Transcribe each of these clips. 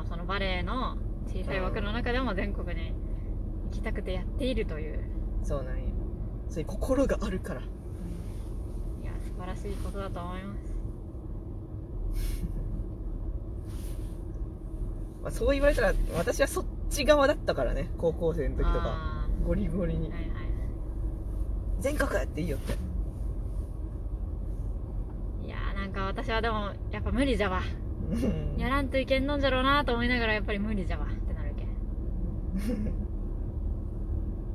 のそのバレエの小さい枠の中でも全国に行きたくてやっているという、そうなんよ。そういう心があるから。いや素晴らしいことだと思います。まあ、そう言われたら私はそっち側だったからね。高校生の時とか。あゴリゴリに。ーはいはい。全国っていいよって。いやーなんか私はでもやっぱ無理じゃわ。うんやらんといけんのんじゃろうなと思いながらやっぱり無理じゃわ。ってなるけん。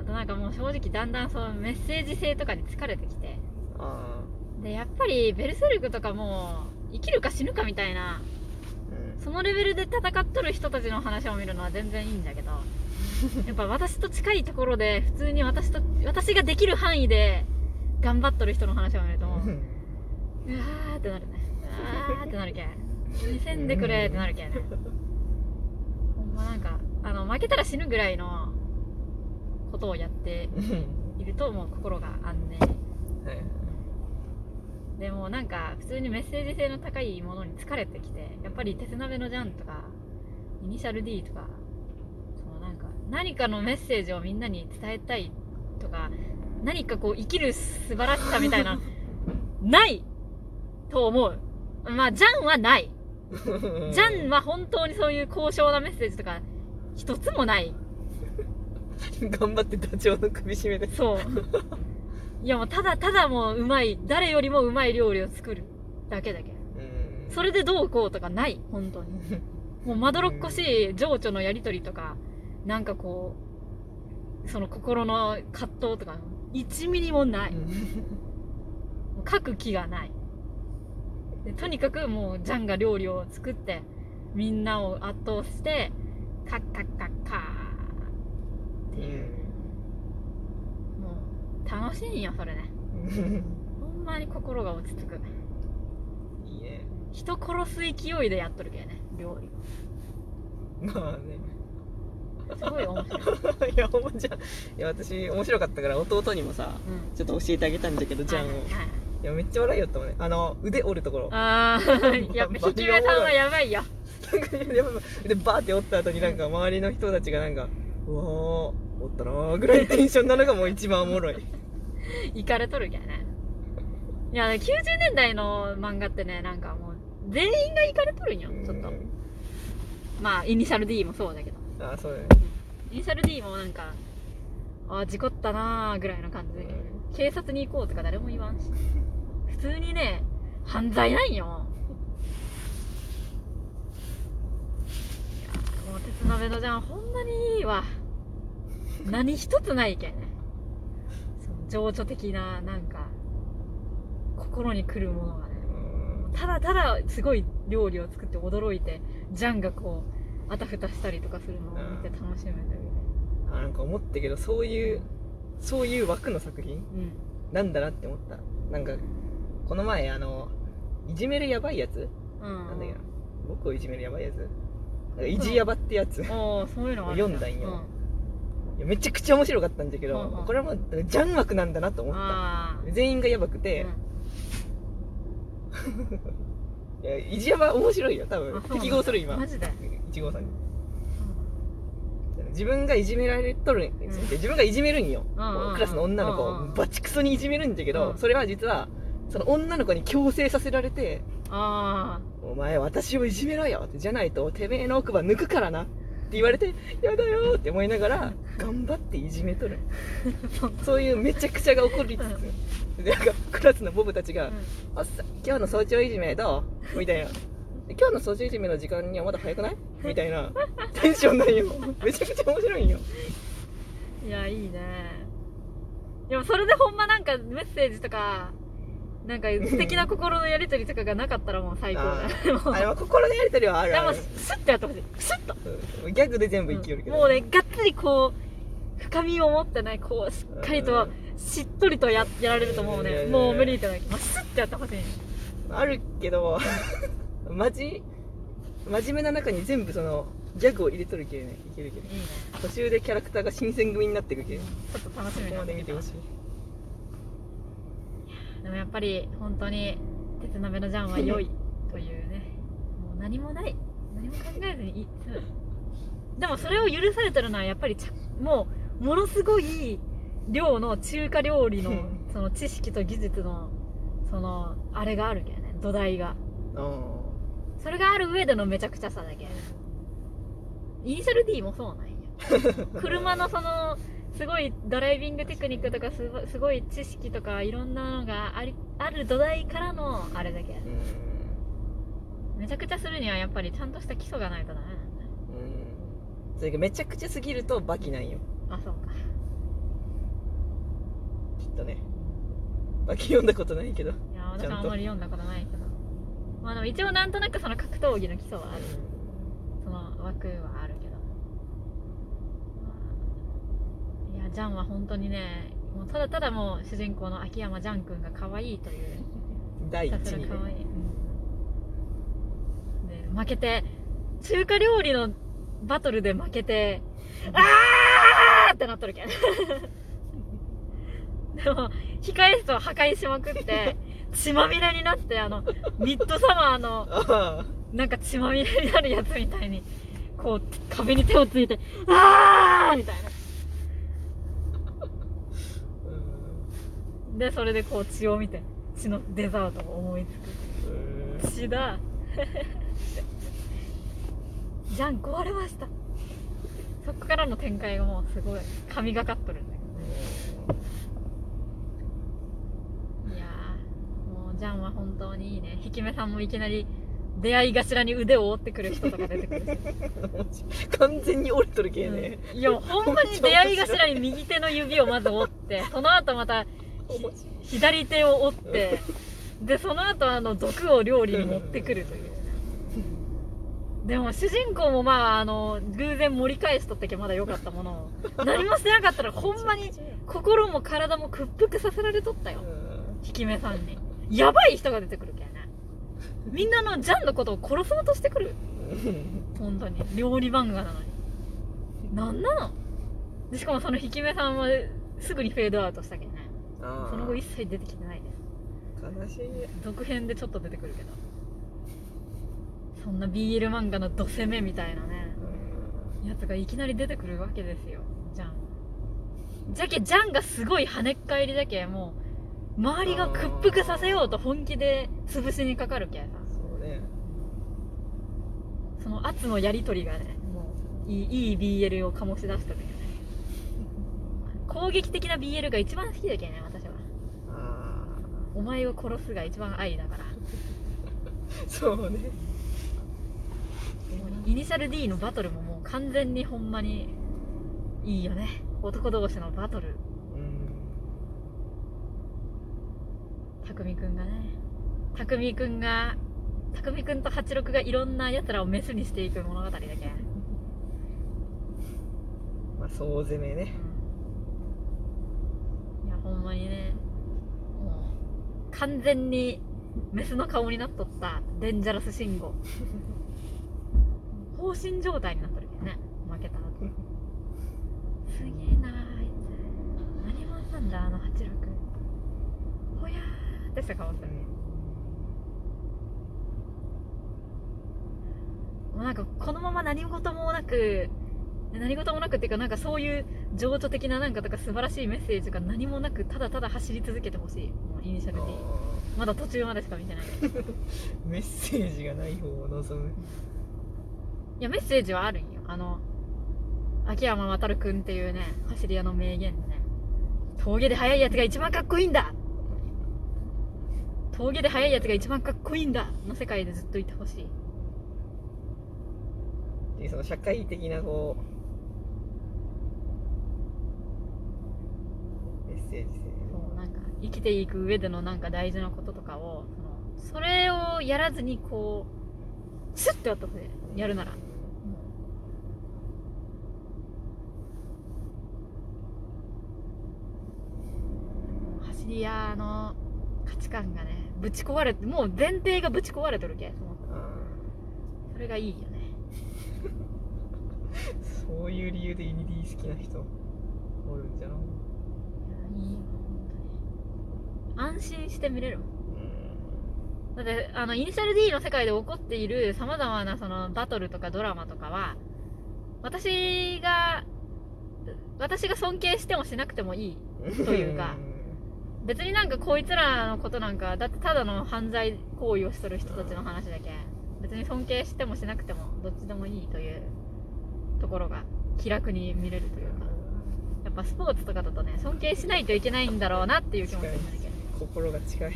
あとなんかもう正直だんだんそうメッセージ性とかに疲れてきて。あでやっぱりベルセルクとかもう生きるか死ぬかみたいな。あうん。そのレベルで戦っとる人たちの話を見るのは全然いいんだけど。やっぱ私と近いところで普通に私と私ができる範囲で頑張っとる人の話を見るとう。わーってなるね。うわーってなるけん。見せんでくれってなるけんね。ほんまなんかあの負けたら死ぬぐらいのことをやっているともう心が安寧。はいでもなんか普通にメッセージ性の高いものに疲れてきてやっぱり鉄鍋のジャンとかイニシャル D とかそのなんか何かのメッセージをみんなに伝えたいとか何かこう生きる素晴らしさみたいなないと思う。まあジャンはないジャンは本当にそういう高尚なメッセージとか一つもない。頑張ってダチョウの首絞めて。そう。いやもうただただもううまい誰よりもうまい料理を作るだけだけ。うん。それでどうこうとかない本当に。もうまどろっこしい情緒のやりとりとかなんかこうその心の葛藤とか1ミリもない。書く気がないでとにかくもうジャンが料理を作ってみんなを圧倒してカッカッカッカーっていう、もう楽しいんよそれね。ほんまに心が落ち着く。いいね。人殺す勢いでやっとるけどね料理。まあね。すごい面白い、いやほんまじゃいや私面白かったから弟にもさうん、ちょっと教えてあげたんだけどジャンを。はいはいはいいやめっちゃ笑いよったもんね。あの腕折るところ。あーやっぱ引き目さんはやばいよ。でもでバーって折った後になんか周りの人たちがなんかうわー折ったなーぐらいテンションなのがもう一番おもろい。いかれとるけどね。いや90年代の漫画ってねなんかもう全員がいかれとるんよちょっと。うんまあイニシャル D もそうだけど。あそうだね。イニシャル D もなんかあー事故ったなーぐらいの感じで。警察に行こうとか誰も言わんし。普通にね犯罪なんよ。もう鉄鍋のじゃんほんまにいいわ。何一つないけんね。情緒的ななんか心に来るものがね。うんただただすごい料理を作って驚いてジャンがこうあたふたしたりとかするのを見て楽しめてる。あなんか思ったけどそういうそういう枠の作品？うん。なんだなって思った。なんかこの前あのいじめるやばいやつ？うん。なんだっけな？僕をいじめるやばいやつ？なんかいじやばってやつ。いおーそういうの読んだんよ。やめちゃくちゃ面白かったんだけど、うんうん。これはもうジャン枠なんだなとうん、思った。全員がやばくて、いやいじやば面白いよ多分。適合する今。マジで？1号さんに。自分がいじめられとる、自分がいじめるんよ、うんうんうんクラスの女の子をうんうんバチクソにいじめるんだけど、うん。それは実はその女の子に強制させられてあ「お前私をいじめろよ」ってじゃないとてめえの奥歯抜くからなって言われて「やだよ」って思いながら頑張っていじめとる。そういうめちゃくちゃが起こりつつでなんかクラスのボブたちがあ、「おっさん今日の早朝いじめどう?」みたいな「今日の早朝いじめの時間にはまだ早くない?」みたいなテンションなんよ。めちゃくちゃ面白いんよ。うん、いやいいね。でもそれでほんまなんかメッセージとかなんか素敵な心のやりとりとかがなかったらもう最高だ。あ れは心のやりとりはあるでもあるスッとやってほしいスッと。うん。ギャグで全部生きよるけど、もうねがっつりこう深みを持ってねこうしっかりとしっとりとややられるともうね。もう無理ってない、まあ、スッとやってほしいあるけど マジ真面目な中に全部そのギャグを入れとるけね。いけるけどいいね。途中でキャラクターが新選組になってくけちょっと楽しみまで見てほしいでもやっぱり本当に鉄鍋のジャンは良いというね。もう何もない。何も考えずにいそうでもそれを許されてるのはやっぱりちゃもうものすごい量の中華料理のうん その知識と技術のそのあれがあるけどね。土台が。あそれがある上でのめちゃくちゃさだけイニシャル D もそうなんや。車のそのすごいドライビングテクニックとかすごい知識とかいろんなのがありある土台からのあれだけうん。めちゃくちゃするにはやっぱりちゃんとした基礎がないとダメな。んだうん。それがめちゃくちゃすぎるとバキなんよ。あそうか。きっとね。バキ読んだことないけど。いや私はあんまり読んだことないけど。まあでも一応なんとなくその格闘技の基礎はある。その枠はあるけど、まあ、いやジャンは本当にねもうただただもう主人公の秋山ジャン君が可愛いという。第一にね。可愛い、で負けて中華料理のバトルで負けてあーってなっとるけん。でも控え室を破壊しまくって血まみれになってあのミッドサマーのああなんか血まみれになるやつみたいにこう壁に手をついてあーみたいなうんでそれでこう血を見て血のデザートを思いつく。血だ。じゃん壊れました。そこからの展開がもうすごい神がかっとるんだけど。いやーもうジャンは本当にいいね。ひきめさんもいきなり出会い頭に腕を折ってくる人とか出てくる。し、完全に折れとるけね、うん。いやほんまに出会い頭に右手の指をまず折ってその後また左手を折ってでその後あの毒を料理に持ってくるという。でも主人公もまああの偶然盛り返しとったけまだ良かったもの。を何もしてなかったらほんまに心も体も屈服させられとったよ。引き目さんに。やばい人が出てくるけんね。みんなのジャンのことを殺そうとしてくる。本当に。料理漫画なのに。なんなの？しかもその引き目さんはすぐにフェードアウトしたけんね。その後一切出てきてないです。悲しい。続編でちょっと出てくるけど。そんな BL 漫画のド攻めみたいなね。やつがいきなり出てくるわけですよ。ジャン。じゃけジャンがすごい跳ねっ返りじゃけもう周りが屈服させようと本気で潰しにかかるけんさ。そうね。その圧のやり取りがねもういいいい BL を醸し出した時攻撃的な BL が一番好きだけんね私は。あお前を殺すが一番愛だから。あ そうね。イニシャル D のバトルももう完全にほんまにいいよね。男同士のバトル。うん。匠くんがね。匠くんが匠くんと八六がいろんな奴らをメスにしていく物語だけ。ん、まあ総攻めね。うん、ほんまにね。もう完全にメスの顔になっとったデンジャラス信号。放心状態になっとるけどね。負けた後。すげえなあいつ。何者なんだあの八六。ほやーってした顔してるもうなんかこのまま何事もなく何事もなくっていうかなんかそういう情緒的ななんかとか素晴らしいメッセージが何もなくただただ走り続けてほしい。もうイニシャル D あまだ途中までしか見てない。メッセージがない方を望む。いやメッセージはあるんよ。あの秋山渉君っていうね走り屋の名言でね。峠で速いやつが一番かっこいいんだ。峠で速いやつが一番かっこいいんだ。の世界でずっといてほしい。でその社会的なこうそうなんか生きていく上でのなんか大事なこととかをそのそれをやらずにこうシュッてやったでやるなら。もう走り屋の価値観がねぶち壊れてもう前提がぶち壊れてるけそれがいいよね。ー そういう理由でイニディ好きな人おるんじゃない？安心して見れるもん。うん。だってあのイニシャル D の世界で起こっているさまざまなそのバトルとかドラマとかは私が私が尊敬してもしなくてもいいというか別になんかこいつらのことなんかだってただの犯罪行為をしとる人たちの話だけ。別に尊敬してもしなくてもどっちでもいいというところが気楽に見れるというかやっぱスポーツとかだとね尊敬しないといけないんだろうなっていう気持ちになるけど。心が近い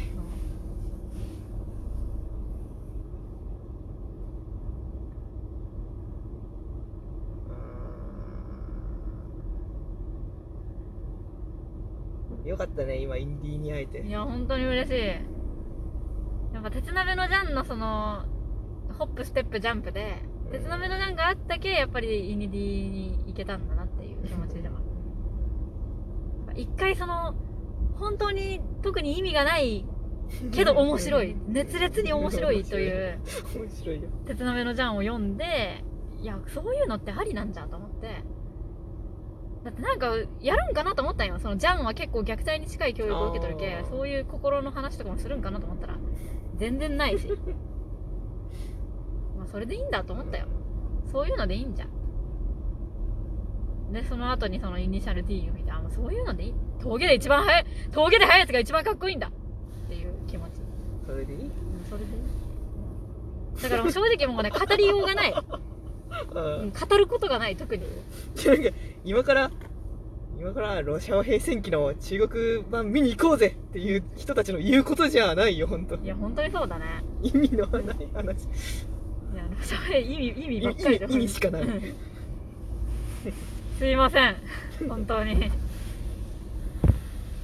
よかったね今インディーに会えて。いや本当に嬉しい。やっぱ鉄鍋のジャンのそのホップステップジャンプで鉄鍋のジャンがあったけやっぱりイニディに行けたんだなっていう気持ちでは一回その本当に特に意味がないけど面白い熱烈に面白いという面白いよ。鉄鍋のジャンを読んでいやそういうのってありなんじゃと思って。だってなんかやるんかなと思ったんよ。そのジャンは結構虐待に近い教育を受けとるけそういう心の話とかもするんかなと思ったら。全然ないし。まあそれでいいんだと思ったよ。そういうのでいいんじゃん。でその後にそのイニシャル D を見もうそういうのでいい。峠で一番速い。峠で速いやつが一番かっこいいんだ。っていう気持ち。それでいい？うんそれでいい。だからもう正直もうね 語りようがない。ううん。ん語ることがない特に。なんか今から今からロシア語平戦記の中国版見に行こうぜ。っていう人たちの言うことじゃないよ本当。いや本当にそうだね。意味のない話。いやそれ意味意味ばっかりだ。意味意味しかない。うん。すいません。本当に